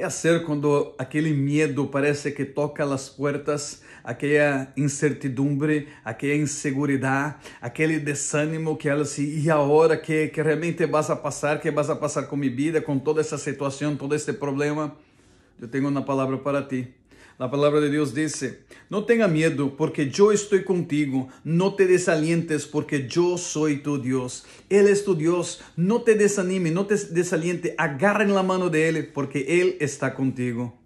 que fazer quando aquele medo parece que toca as portas, aquela incertidumbre, aquela insegurança, aquele desânimo que ela se e agora que, que realmente vas a passar, que vas a passar com minha vida, com toda essa situação, todo este problema? Eu tenho uma palavra para ti. A palavra de Deus diz: No tenga miedo porque yo estoy contigo. No te desalientes porque yo soy tu Dios. Él es tu Dios. No te desanime, no te desaliente. Agarra en la mano de Él porque Él está contigo.